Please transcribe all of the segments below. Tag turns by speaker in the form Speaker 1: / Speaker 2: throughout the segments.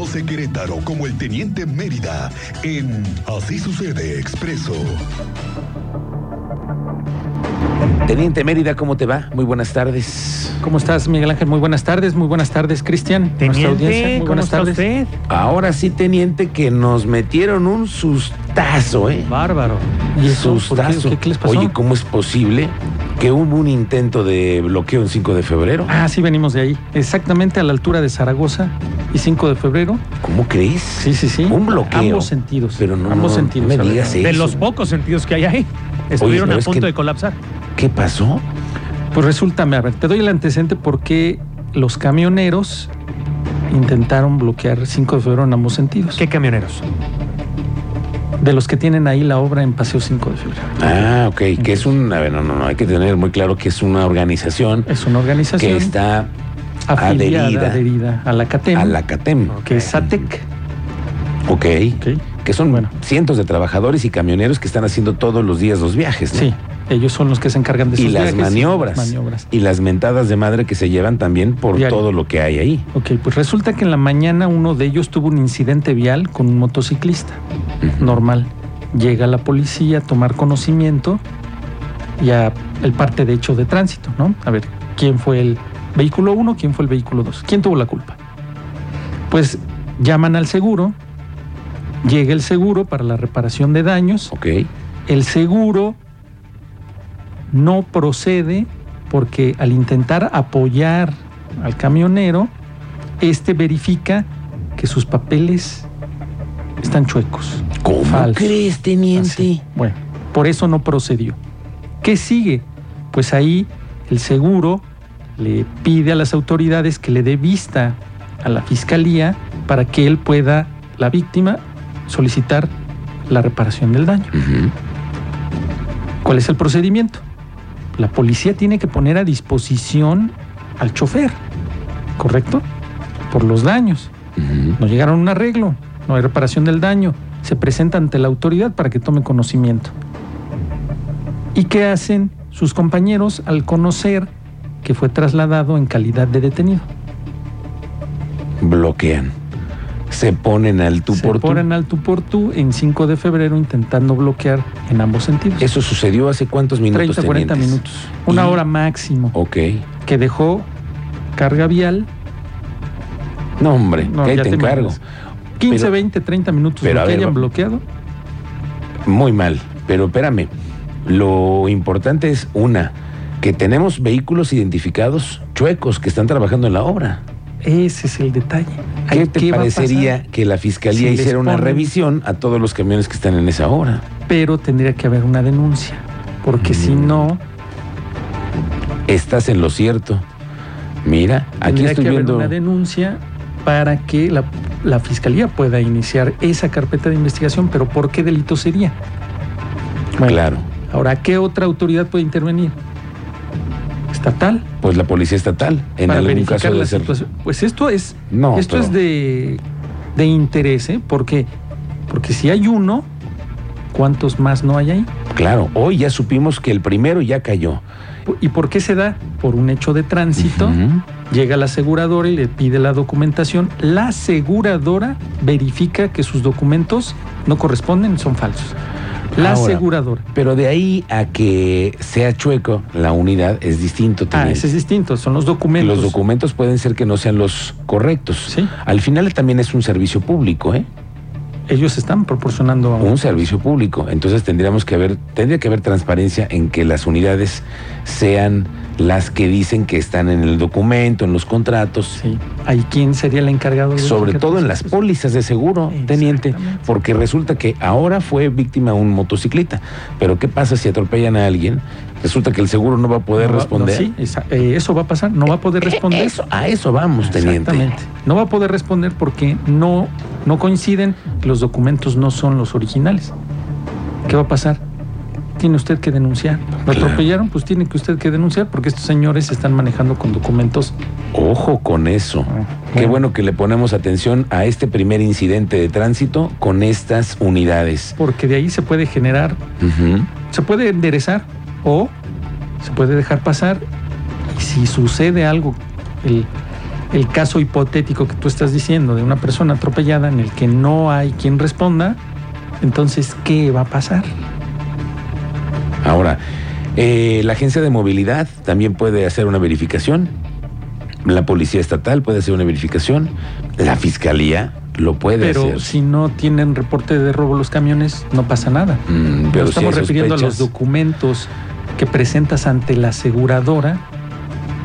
Speaker 1: José Querétaro como el Teniente Mérida en Así sucede Expreso.
Speaker 2: Teniente Mérida, ¿cómo te va? Muy buenas tardes.
Speaker 3: ¿Cómo estás, Miguel Ángel? Muy buenas tardes, muy buenas tardes, Cristian. Nuestra
Speaker 4: Teniente,
Speaker 3: audiencia, muy
Speaker 4: ¿cómo
Speaker 3: buenas
Speaker 4: está
Speaker 3: tardes.
Speaker 4: usted?
Speaker 2: Ahora sí, teniente, que nos metieron un sustazo, ¿eh?
Speaker 3: Bárbaro. ¿Y eso? ¿Por qué?
Speaker 2: Sustazo.
Speaker 3: ¿Qué, qué les pasó?
Speaker 2: Oye, ¿cómo es posible que hubo un intento de bloqueo en 5 de febrero?
Speaker 3: Ah, sí, venimos de ahí. Exactamente a la altura de Zaragoza y 5 de febrero.
Speaker 2: ¿Cómo crees?
Speaker 3: Sí, sí, sí.
Speaker 2: Un bloqueo.
Speaker 3: Ambos sentidos.
Speaker 2: Pero no,
Speaker 3: Ambos
Speaker 2: no,
Speaker 3: sentidos.
Speaker 2: no me digas
Speaker 4: De
Speaker 2: eso.
Speaker 4: los pocos sentidos que hay ahí. Estuvieron a
Speaker 2: es
Speaker 4: punto
Speaker 2: que-
Speaker 4: de colapsar.
Speaker 2: ¿Qué pasó?
Speaker 3: Pues resulta, a ver, te doy el antecedente porque los camioneros intentaron bloquear 5 de febrero en ambos sentidos.
Speaker 4: ¿Qué camioneros?
Speaker 3: De los que tienen ahí la obra en Paseo 5 de febrero.
Speaker 2: Ah, ok, que es un... A ver, no, no, no, hay que tener muy claro que es una organización
Speaker 3: Es una organización
Speaker 2: que está
Speaker 3: afiliada,
Speaker 2: adherida
Speaker 3: adherida a la CATEM,
Speaker 2: a la CATEM.
Speaker 3: que es SATEC.
Speaker 2: Ok.
Speaker 3: Ok.
Speaker 2: Que son
Speaker 3: Bueno.
Speaker 2: cientos de trabajadores y camioneros que están haciendo todos los días los viajes, ¿no?
Speaker 3: Sí, ellos son los que se encargan de
Speaker 2: Y las
Speaker 3: viajes
Speaker 2: maniobras.
Speaker 3: maniobras.
Speaker 2: Y las mentadas de madre que se llevan también por
Speaker 3: Diario.
Speaker 2: todo lo que hay ahí.
Speaker 3: Ok, pues resulta que en la mañana uno de ellos tuvo un incidente vial con un motociclista. Normal. Llega la policía a tomar conocimiento y a el parte de hecho de tránsito, ¿no? A ver, ¿quién fue el vehículo 1? ¿Quién fue el vehículo 2? ¿Quién tuvo la culpa? Pues llaman al seguro, llega el seguro para la reparación de daños,
Speaker 2: Ok.
Speaker 3: el seguro no procede porque al intentar apoyar al camionero, este verifica que sus papeles están chuecos.
Speaker 2: ¿Cómo
Speaker 3: Falso.
Speaker 2: crees, teniente?
Speaker 3: Así. Bueno, por eso no procedió. ¿Qué sigue? Pues ahí el seguro le pide a las autoridades que le dé vista a la fiscalía para que él pueda, la víctima, solicitar la reparación del daño. ¿Cuál es el procedimiento? La policía tiene que poner a disposición al chofer, ¿correcto? Por los daños. No llegaron a un arreglo, no hay reparación del daño. Se presenta ante la autoridad para que tome conocimiento. ¿Y qué hacen sus compañeros al conocer que fue trasladado en calidad de detenido?
Speaker 2: Bloquean. Se ponen al tú
Speaker 3: Se
Speaker 2: por tú.
Speaker 3: ponen al tú por tú en 5 de febrero intentando bloquear en ambos sentidos.
Speaker 2: Eso sucedió hace cuántos minutos,
Speaker 3: 30, 40
Speaker 2: tenientes?
Speaker 3: minutos. Una
Speaker 2: Y-
Speaker 3: hora máximo.
Speaker 2: Ok.
Speaker 3: Que dejó carga vial
Speaker 2: No, hombre,
Speaker 3: No,
Speaker 2: que ahí te
Speaker 3: te
Speaker 2: encargo.
Speaker 3: imaginas. 15,
Speaker 2: Pero-
Speaker 3: 20, 30 minutos
Speaker 2: pero
Speaker 3: lo que
Speaker 2: ver,
Speaker 3: hayan bloqueado.
Speaker 2: Muy mal, pero espérame. Lo importante es, una, que tenemos vehículos identificados chuecos que están trabajando en la obra.
Speaker 3: Ese es el detalle.
Speaker 2: ¿Qué te parecería que la fiscalía
Speaker 3: Si
Speaker 2: hiciera una revisión a todos los camiones que están en esa obra?
Speaker 3: Pero tendría que haber una denuncia. Porque si
Speaker 2: Mm.
Speaker 3: no,
Speaker 2: Estás en lo cierto. Mira, aquí estoy
Speaker 3: que
Speaker 2: viendo.
Speaker 3: haber una denuncia para que la, la fiscalía pueda iniciar esa carpeta de investigación. Pero ¿por qué delito sería? Bueno,
Speaker 2: Claro,
Speaker 3: Ahora, ¿qué otra autoridad puede intervenir? Estatal.
Speaker 2: pues la policía estatal, en
Speaker 3: para
Speaker 2: algún
Speaker 3: verificar
Speaker 2: caso
Speaker 3: la
Speaker 2: de ser.
Speaker 3: situación. Pues esto es
Speaker 2: No,
Speaker 3: Esto
Speaker 2: pero-
Speaker 3: es de, de interés, ¿eh? Porque, porque si hay uno, ¿cuántos más no hay ahí?
Speaker 2: Claro, hoy ya supimos que el primero ya cayó.
Speaker 3: ¿Y por qué se da? Por un hecho de tránsito. Llega la aseguradora y le pide la documentación. La aseguradora verifica que sus documentos no corresponden, son falsos. La
Speaker 2: Ahora,
Speaker 3: aseguradora.
Speaker 2: Pero de ahí a que sea chueco la unidad es distinto.
Speaker 3: Ah,
Speaker 2: teniente.
Speaker 3: ese es distinto, son los documentos.
Speaker 2: Los documentos pueden ser que no sean los correctos.
Speaker 3: Sí.
Speaker 2: Al final también es un servicio público, ¿eh?
Speaker 3: Ellos están proporcionando
Speaker 2: Un servicio público. Entonces tendríamos que haber, tendría que haber transparencia en que las unidades sean las que dicen que están en el documento, en los contratos.
Speaker 3: Sí. ¿Ahí quién sería el encargado? de
Speaker 2: Sobre todo en las pólizas de seguro, teniente, porque resulta que ahora fue víctima un motociclista. Pero ¿qué pasa si atropellan a alguien? Resulta que el seguro no va a poder
Speaker 3: No va- no,
Speaker 2: responder.
Speaker 3: sí, esa- eh, eso va a pasar, no va a poder responder.
Speaker 2: Eso, a eso vamos, teniente.
Speaker 3: Exactamente. No va a poder responder porque no, no coinciden, los documentos no son los originales. ¿Qué va a pasar? Tiene usted que denunciar. ¿Lo
Speaker 2: Claro.
Speaker 3: atropellaron? Pues tiene que usted que denunciar porque estos señores se están manejando con documentos.
Speaker 2: Ojo con eso.
Speaker 3: Ah,
Speaker 2: Qué
Speaker 3: bueno.
Speaker 2: bueno que le ponemos atención a este primer incidente de tránsito con estas unidades.
Speaker 3: Porque de ahí se puede generar, se puede enderezar o se puede dejar pasar. Y si sucede algo, el, el caso hipotético que tú estás diciendo de una persona atropellada en el que no hay quien responda, entonces, ¿qué va a pasar?
Speaker 2: Ahora, eh, la agencia de movilidad también puede hacer una verificación. La policía estatal puede hacer una verificación. La fiscalía lo puede
Speaker 3: Pero
Speaker 2: hacer.
Speaker 3: si no tienen reporte de robo los camiones, no pasa nada.
Speaker 2: Mm,
Speaker 3: Pero
Speaker 2: pero si
Speaker 3: estamos
Speaker 2: hay
Speaker 3: refiriendo a los documentos que presentas ante la aseguradora.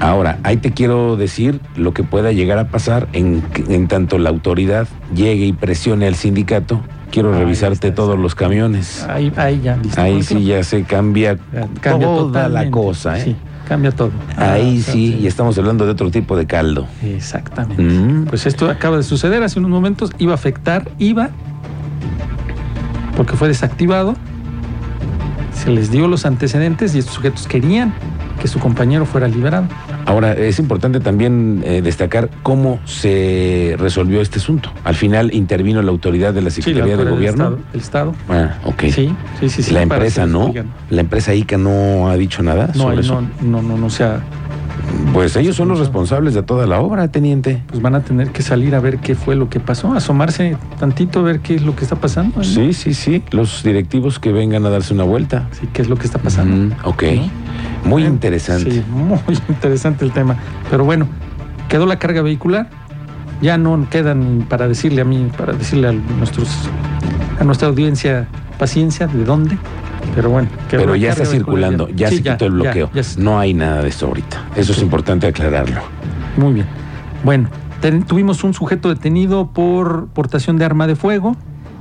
Speaker 2: Ahora, ahí te quiero decir lo que pueda llegar a pasar en, en tanto la autoridad llegue y presione al sindicato. Quiero
Speaker 3: Ahí
Speaker 2: revisarte
Speaker 3: está,
Speaker 2: todos
Speaker 3: está.
Speaker 2: los camiones.
Speaker 3: Ahí, ahí ya.
Speaker 2: Ahí sí ya se cambia,
Speaker 3: Cambia
Speaker 2: toda la cosa. ¿eh?
Speaker 3: Sí, cambia todo.
Speaker 2: Ahí
Speaker 3: Ah,
Speaker 2: sí, y estamos hablando de otro tipo de caldo.
Speaker 3: Exactamente.
Speaker 2: Mm.
Speaker 3: Pues esto acaba de suceder hace unos momentos. Iba a afectar, iba, porque fue desactivado. Se les dio los antecedentes y estos sujetos querían que su compañero fuera liberado.
Speaker 2: Ahora, es importante también eh, destacar cómo se resolvió este asunto. Al final intervino la autoridad de la Secretaría de Gobierno.
Speaker 3: Estado. el Estado.
Speaker 2: Ah, ok.
Speaker 3: Sí, sí, sí. sí,
Speaker 2: la empresa no. La empresa ICA no ha dicho nada
Speaker 3: No,
Speaker 2: sobre eso.
Speaker 3: no, no, no, no, o sea,
Speaker 2: Pues ellos son los responsables de toda la obra, teniente.
Speaker 3: pues van a tener que salir a ver qué fue lo que pasó, asomarse tantito a ver qué es lo que está pasando. ¿no?
Speaker 2: Sí, sí, sí. Los directivos que vengan a darse una vuelta.
Speaker 3: Sí, qué es lo que está pasando.
Speaker 2: Mm, ok.
Speaker 3: ¿No?
Speaker 2: Muy
Speaker 3: Bueno,
Speaker 2: interesante.
Speaker 3: Sí, muy interesante el tema. Pero bueno, quedó la carga vehicular. Ya no quedan para decirle a mí, para decirle a nuestros, a nuestra audiencia paciencia de dónde. Pero bueno, quedó
Speaker 2: Pero ya está circulando, ya
Speaker 3: Sí,
Speaker 2: se quitó el bloqueo.
Speaker 3: ya
Speaker 2: No hay nada de esto ahorita. Eso es importante aclararlo.
Speaker 3: Muy bien. Bueno, ten- tuvimos un sujeto detenido por portación de arma de fuego.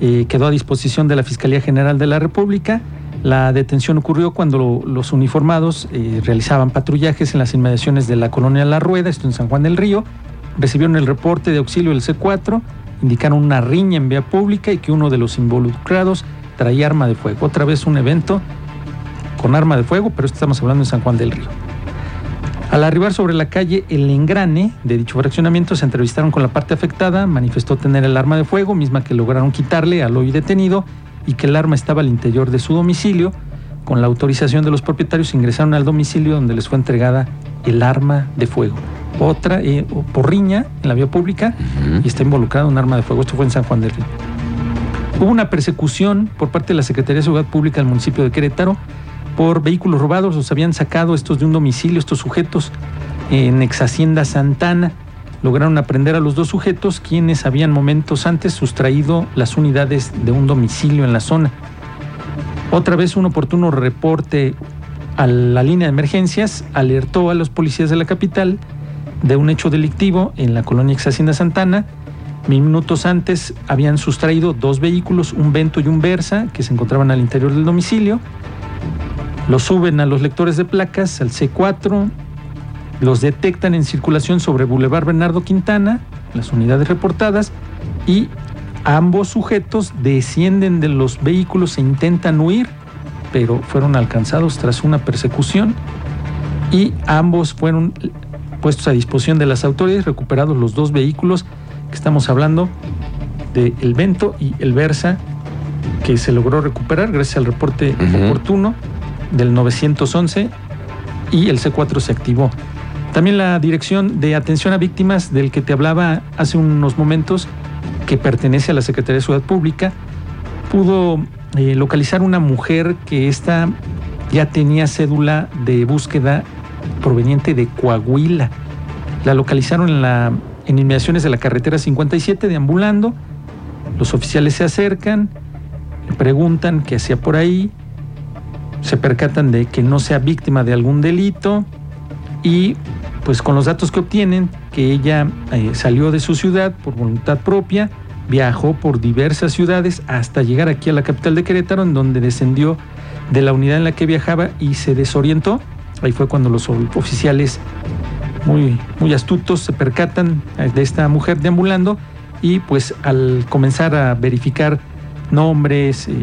Speaker 3: eh, quedó a disposición de la Fiscalía General de la República. La detención ocurrió cuando lo- los uniformados eh, realizaban patrullajes en las inmediaciones de la colonia La Rueda, esto en San Juan del Río. Recibieron el reporte de auxilio del C4, indicaron una riña en vía pública y que uno de los involucrados traía arma de fuego. Otra vez un evento con arma de fuego, pero estamos hablando en San Juan del Río. Al arribar sobre la calle El Engrane de dicho fraccionamiento, se entrevistaron con la parte afectada, manifestó tener el arma de fuego, misma que lograron quitarle al hoy detenido, y que el arma estaba al interior de su domicilio. Con la autorización de los propietarios ingresaron al domicilio donde les fue entregada el arma de fuego. Otra eh, porriña en la vía pública y está involucrado un arma de fuego. Esto fue en San Juan del Río. Hubo una persecución por parte de la Secretaría de Seguridad Pública del municipio de Querétaro por vehículos robados. Los habían sacado estos de un domicilio, estos sujetos, en ex Hacienda Santana. Lograron aprender a los dos sujetos, quienes habían momentos antes sustraído las unidades de un domicilio en la zona. Otra vez un oportuno reporte a la línea de emergencias alertó a los policías de la capital de un hecho delictivo en la colonia ex Hacienda Santana. Minutos antes habían sustraído dos vehículos, un Vento y un Versa, que se encontraban al interior del domicilio. Los suben a los lectores de placas, al C4, los detectan en circulación sobre Boulevard Bernardo Quintana, las unidades reportadas, y ambos sujetos descienden de los vehículos e intentan huir, pero fueron alcanzados tras una persecución y ambos fueron puestos a disposición de las autoridades, recuperados los dos vehículos que estamos hablando de el Vento y el Versa, que se logró recuperar gracias al reporte oportuno del 911 y el C4 se activó. También la Dirección de Atención a Víctimas del que te hablaba hace unos momentos, que pertenece a la Secretaría de Ciudad Pública, pudo eh, localizar una mujer que esta ya tenía cédula de búsqueda proveniente de Coahuila. La localizaron en, la, en inmediaciones de la carretera 57 deambulando. Los oficiales se acercan, le preguntan qué hacía por ahí, se percatan de que no sea víctima de algún delito y pues con los datos que obtienen, que ella eh, salió de su ciudad por voluntad propia, viajó por diversas ciudades hasta llegar aquí a la capital de Querétaro, en donde descendió de la unidad en la que viajaba y se desorientó. Ahí fue cuando los oficiales muy, muy astutos se percatan eh, de esta mujer deambulando y pues al comenzar a verificar nombres, eh,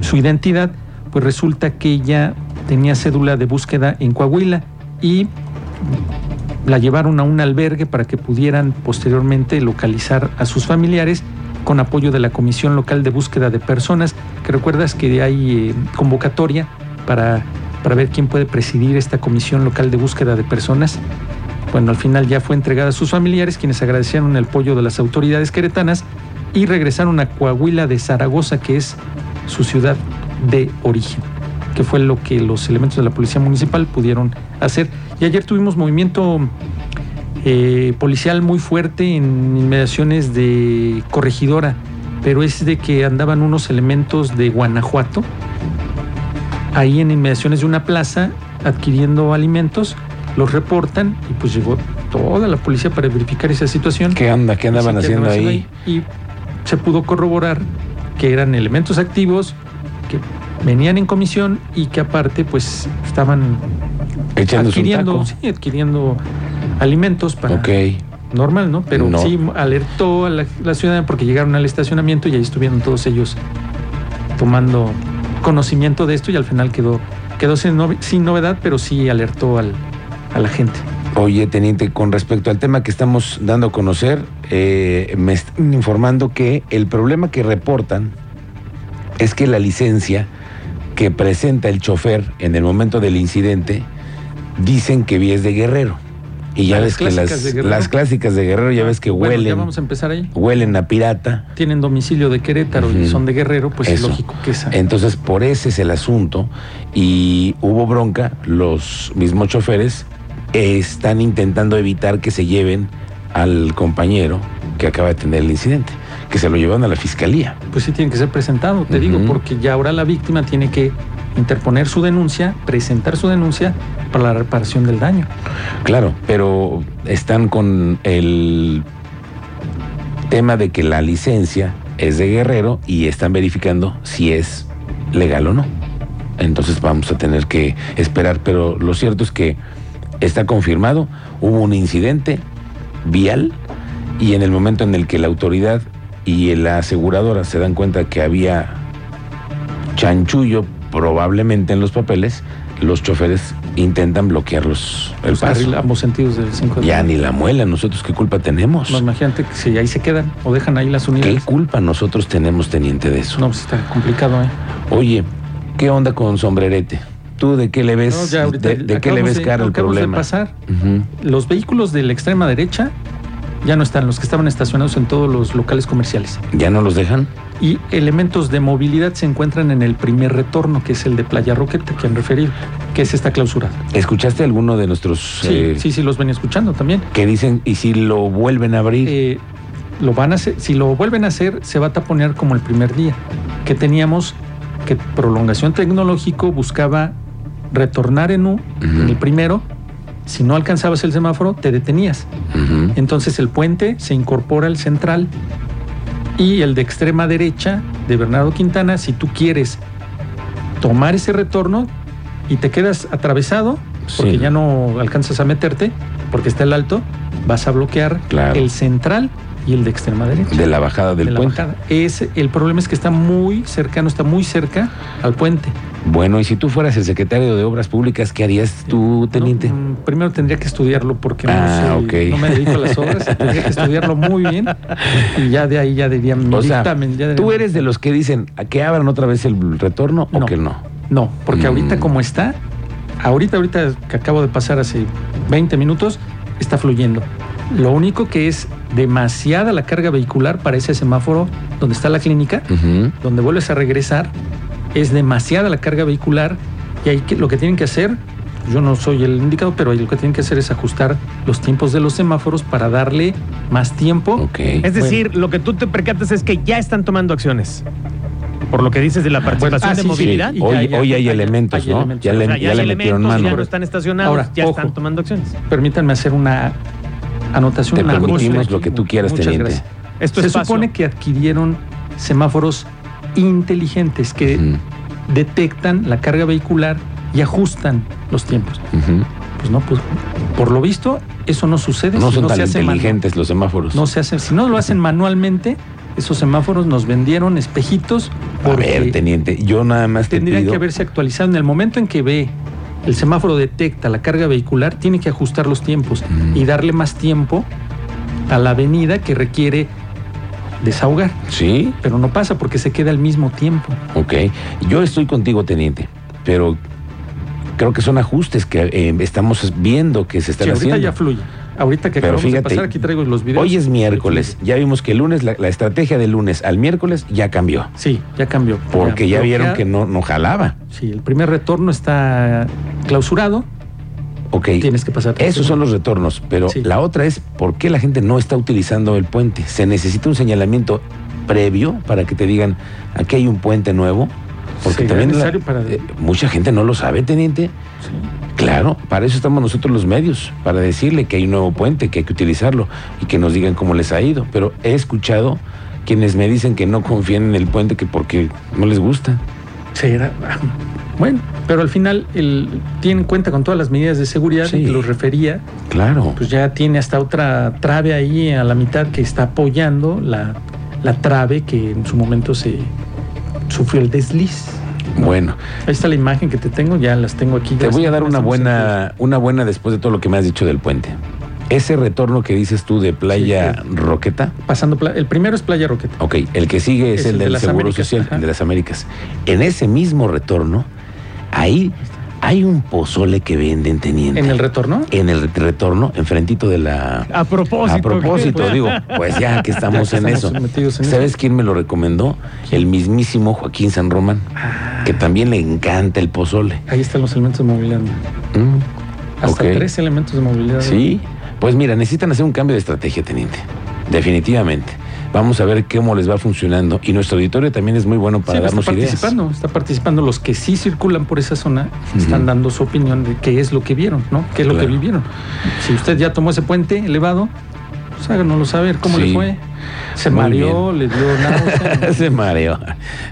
Speaker 3: su identidad, pues resulta que ella tenía cédula de búsqueda en Coahuila y la llevaron a un albergue para que pudieran posteriormente localizar a sus familiares con apoyo de la Comisión Local de Búsqueda de Personas, que recuerdas que hay eh, convocatoria para, para ver quién puede presidir esta Comisión Local de Búsqueda de Personas. Bueno, al final ya fue entregada a sus familiares, quienes agradecieron el apoyo de las autoridades queretanas y regresaron a Coahuila de Zaragoza, que es su ciudad de origen, que fue lo que los elementos de la Policía Municipal pudieron hacer. Y ayer tuvimos movimiento eh, policial muy fuerte en inmediaciones de Corregidora, pero es de que andaban unos elementos de Guanajuato, ahí en inmediaciones de una plaza, adquiriendo alimentos, los reportan y pues llegó toda la policía para verificar esa situación.
Speaker 2: ¿Qué anda? ¿Qué andaban haciendo ahí?
Speaker 3: Y se pudo corroborar que eran elementos activos, venían en comisión y que aparte pues estaban
Speaker 2: Echándose
Speaker 3: adquiriendo, sí, adquiriendo alimentos para
Speaker 2: Ok.
Speaker 3: normal, ¿no? Pero
Speaker 2: No.
Speaker 3: sí alertó a la, la ciudad porque llegaron al estacionamiento y ahí estuvieron todos ellos tomando conocimiento de esto y al final quedó quedó sin, sin novedad, pero sí alertó al, a la gente.
Speaker 2: Oye, teniente, con respecto al tema que estamos dando a conocer, eh, me están informando que el problema que reportan es que la licencia que presenta el chofer en el momento del incidente dicen que es de Guerrero. Y ya
Speaker 3: Ah,
Speaker 2: ves que las, las clásicas de Guerrero, ya ves que
Speaker 3: Bueno, ya
Speaker 2: huelen,
Speaker 3: vamos a empezar ahí.
Speaker 2: huelen a pirata.
Speaker 3: Tienen domicilio de Querétaro y son de Guerrero, pues
Speaker 2: Eso.
Speaker 3: es lógico que esa.
Speaker 2: Entonces, por ese es el asunto. Y hubo bronca, los mismos choferes están intentando evitar que se lleven al compañero que acaba de tener el incidente, que se lo llevaron a la fiscalía.
Speaker 3: pues sí tiene que ser presentado, te digo, porque ya ahora la víctima tiene que interponer su denuncia, presentar su denuncia para la reparación del daño.
Speaker 2: Claro, pero están con el tema de que la licencia es de Guerrero y están verificando si es legal o no. Entonces vamos a tener que esperar, pero lo cierto es que está confirmado, hubo un incidente vial y en el momento en el que la autoridad y la aseguradora se dan cuenta que había chanchullo probablemente en los papeles, los choferes intentan bloquear los, el
Speaker 3: Los
Speaker 2: paso.
Speaker 3: ambos sentidos del 5 de
Speaker 2: Ya ni la muela, nosotros qué culpa tenemos.
Speaker 3: No, imagínate que si ahí se quedan o dejan ahí las
Speaker 2: ¿Qué
Speaker 3: unidades.
Speaker 2: culpa nosotros tenemos, teniente, de eso?
Speaker 3: No, pues está complicado, ¿eh?
Speaker 2: Oye, ¿qué onda con sombrerete? ¿Tú de qué le ves,
Speaker 3: No, ya ahorita
Speaker 2: de, de qué le ves cara el
Speaker 3: acabamos de
Speaker 2: problema?
Speaker 3: pasar.
Speaker 2: Ujú.
Speaker 3: Los vehículos de la extrema derecha ya no están, los que estaban estacionados en todos los locales comerciales.
Speaker 2: ¿Ya no los dejan?
Speaker 3: Y elementos de movilidad se encuentran en el primer retorno, que es el de Playa Roqueta, que han referido, que es esta clausura.
Speaker 2: ¿Escuchaste alguno de nuestros
Speaker 3: Sí,
Speaker 2: eh,
Speaker 3: sí, sí, los venía escuchando también.
Speaker 2: que dicen, y si lo vuelven a abrir?
Speaker 3: Eh, lo van a hacer, si lo vuelven a hacer, se va a taponear como el primer día, que teníamos que prolongación tecnológico buscaba retornar en U,
Speaker 2: Ujú.
Speaker 3: en el primero, si no alcanzabas el semáforo, te detenías. Entonces el puente se incorpora al central y el de extrema derecha de Bernardo Quintana, si tú quieres tomar ese retorno y te quedas atravesado, porque
Speaker 2: Sí.
Speaker 3: ya no alcanzas a meterte, porque está el alto, vas a bloquear
Speaker 2: Claro.
Speaker 3: el central y el de extrema derecha.
Speaker 2: De la bajada del
Speaker 3: de la
Speaker 2: puente.
Speaker 3: bajada. Es, el problema es que está muy cercano, está muy cerca al puente.
Speaker 2: Bueno, y si tú fueras el secretario de Obras Públicas, ¿qué harías tú, teniente?
Speaker 3: No, mm, primero tendría que estudiarlo porque
Speaker 2: Ah,
Speaker 3: no, sé,
Speaker 2: ok.
Speaker 3: no me dedico a las obras, tendría que estudiarlo muy bien y ya de ahí ya diría mi
Speaker 2: O sea, ¿tú eres de los que dicen a que abran otra vez el retorno o que no?
Speaker 3: No, porque
Speaker 2: Mm.
Speaker 3: ahorita como está, ahorita, ahorita que acabo de pasar hace 20 minutos, está fluyendo. Lo único que es demasiada la carga vehicular para ese semáforo donde está la clínica, donde vuelves a regresar, es demasiada la carga vehicular y ahí que, lo que tienen que hacer, yo no soy el indicado, pero ahí lo que tienen que hacer es ajustar los tiempos de los semáforos para darle más tiempo.
Speaker 4: Es decir, lo que tú te percatas es que ya están tomando acciones. Por lo que dices de la participación
Speaker 3: ah,
Speaker 4: de
Speaker 3: sí,
Speaker 4: movilidad.
Speaker 2: Hoy,
Speaker 3: ya- ya-
Speaker 2: hoy hay
Speaker 3: hay-
Speaker 2: elementos,
Speaker 3: hay
Speaker 2: ¿no?
Speaker 3: elementos.
Speaker 2: Ya le,
Speaker 4: O sea,
Speaker 2: ya le metieron
Speaker 4: elementos,
Speaker 2: mano.
Speaker 4: ya no están estacionados,
Speaker 3: Ahora,
Speaker 4: ya
Speaker 3: ojo.
Speaker 4: están tomando acciones.
Speaker 3: Permítanme hacer una anotación.
Speaker 2: Te
Speaker 3: una
Speaker 2: permitimos lo que tú quieras,
Speaker 3: Muchas
Speaker 2: teniente.
Speaker 3: gracias.
Speaker 4: Esto
Speaker 3: Se
Speaker 4: es
Speaker 3: supone que adquirieron semáforos inteligentes que detectan la carga vehicular y ajustan los tiempos. Pues no, pues por lo visto eso no sucede.
Speaker 2: No
Speaker 3: si
Speaker 2: son
Speaker 3: no
Speaker 2: tan
Speaker 3: se hace
Speaker 2: inteligentes los semáforos.
Speaker 3: no se hace, si no lo hacen manualmente, esos semáforos nos vendieron espejitos
Speaker 2: a ver, teniente, yo nada más te
Speaker 3: tendrían
Speaker 2: pido...
Speaker 3: que haberse actualizado en el momento en que ve el semáforo detecta la carga vehicular, tiene que ajustar los tiempos y darle más tiempo a la avenida que requiere desahogar.
Speaker 2: Sí,
Speaker 3: Pero no pasa porque se queda al mismo tiempo.
Speaker 2: ok. Yo estoy contigo, teniente, pero creo que son ajustes que eh, estamos viendo que se están
Speaker 3: Sí, ahorita
Speaker 2: haciendo.
Speaker 3: ya fluye. Ahorita que
Speaker 2: Pero
Speaker 3: acabamos de
Speaker 2: fíjate,
Speaker 3: pasar, aquí traigo los videos.
Speaker 2: Hoy es miércoles. Ya vimos que el lunes, la, la estrategia del lunes al miércoles ya cambió.
Speaker 3: Sí, ya cambió.
Speaker 2: Porque ya vieron que no, no jalaba.
Speaker 3: Sí, el primer retorno está clausurado.
Speaker 2: Ok.
Speaker 3: Tienes que pasar.
Speaker 2: Esos son los retornos, pero
Speaker 3: Sí.
Speaker 2: la otra es por qué la gente no está utilizando el puente. Se necesita un señalamiento previo para que te digan, aquí hay un puente nuevo. Porque
Speaker 3: ¿Sería
Speaker 2: también la-
Speaker 3: necesario para-
Speaker 2: eh, mucha gente no lo sabe, teniente. Claro, para eso estamos nosotros los medios, para decirle que hay un nuevo puente, que hay que utilizarlo y que nos digan cómo les ha ido. Pero he escuchado quienes me dicen que no confían en el puente que porque no les gusta.
Speaker 3: Será- Bueno, pero al final el, tiene en cuenta con todas las medidas de seguridad
Speaker 2: Sí.
Speaker 3: que los refería,
Speaker 2: Claro.
Speaker 3: pues ya tiene hasta otra trave ahí a la mitad que está apoyando la, la trave que en su momento se sufrió el desliz.
Speaker 2: Bueno,
Speaker 3: Ahí está la imagen que te tengo, ya las tengo aquí.
Speaker 2: te voy a dar una buena, una buena después de todo lo que me has dicho del puente. Ese retorno que dices tú de Playa Roqueta.
Speaker 3: Pasando, el primero es Playa Roqueta.
Speaker 2: ok, el que sigue es,
Speaker 3: Es
Speaker 2: el,
Speaker 3: el de
Speaker 2: del
Speaker 3: las
Speaker 2: Seguro
Speaker 3: Américas,
Speaker 2: Social,
Speaker 3: ajá.
Speaker 2: el de las Américas. En ese mismo retorno, ahí hay un pozole que venden, teniente.
Speaker 3: En el retorno.
Speaker 2: En el retorno, enfrentito de la...
Speaker 4: A propósito.
Speaker 2: A propósito, digo, pues ya que estamos
Speaker 3: Ya que
Speaker 2: en
Speaker 3: estamos
Speaker 2: eso.
Speaker 3: en
Speaker 2: ¿Sabes
Speaker 3: eso.
Speaker 2: quién me lo recomendó? El mismísimo Joaquín San Román, que también le encanta el pozole.
Speaker 3: Ahí están los elementos de movilidad.
Speaker 2: Mm,
Speaker 3: Hasta
Speaker 2: ok.
Speaker 3: tres elementos de movilidad.
Speaker 2: Sí, pues mira, necesitan hacer un cambio de estrategia, teniente. Definitivamente. Vamos a ver cómo les va funcionando. Y nuestro auditorio también es muy bueno para
Speaker 3: Sí,
Speaker 2: darnos
Speaker 3: está
Speaker 2: ideas.
Speaker 3: participando, está participando. Los que sí circulan por esa zona están dando su opinión de qué es lo que vieron, ¿no? ¿Qué es lo que vivieron? Si usted ya tomó ese puente elevado, pues háganoslo saber cómo
Speaker 2: Sí.
Speaker 3: le fue. Se
Speaker 2: Muy
Speaker 3: mareó, le dio náusea.
Speaker 2: Se mareó.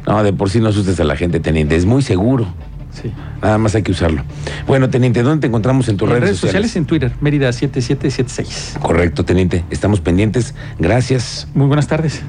Speaker 2: No, de por sí no asustes a la gente, teniente. Es muy seguro.
Speaker 3: Sí.
Speaker 2: Nada más hay que usarlo. Bueno, teniente, ¿dónde te encontramos en tus
Speaker 3: En
Speaker 2: redes, sociales?
Speaker 3: en Twitter, Mérida 7776.
Speaker 2: Correcto, teniente. Estamos pendientes. Gracias.
Speaker 3: Muy buenas tardes.